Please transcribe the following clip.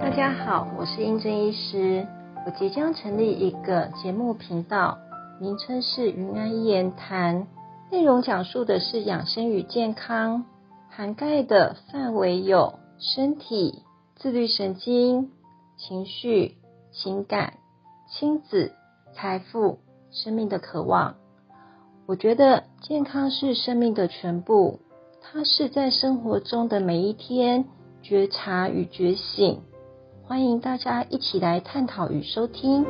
大家好，我是英珍医师。我即将成立一个节目频道，名称是云安一言谈，内容讲述的是养生与健康，涵盖的范围有身体、自律神经、情绪、情感、亲子、财富、生命的渴望。我觉得健康是生命的全部，它是在生活中的每一天觉察与觉醒。欢迎大家一起来探讨与收听。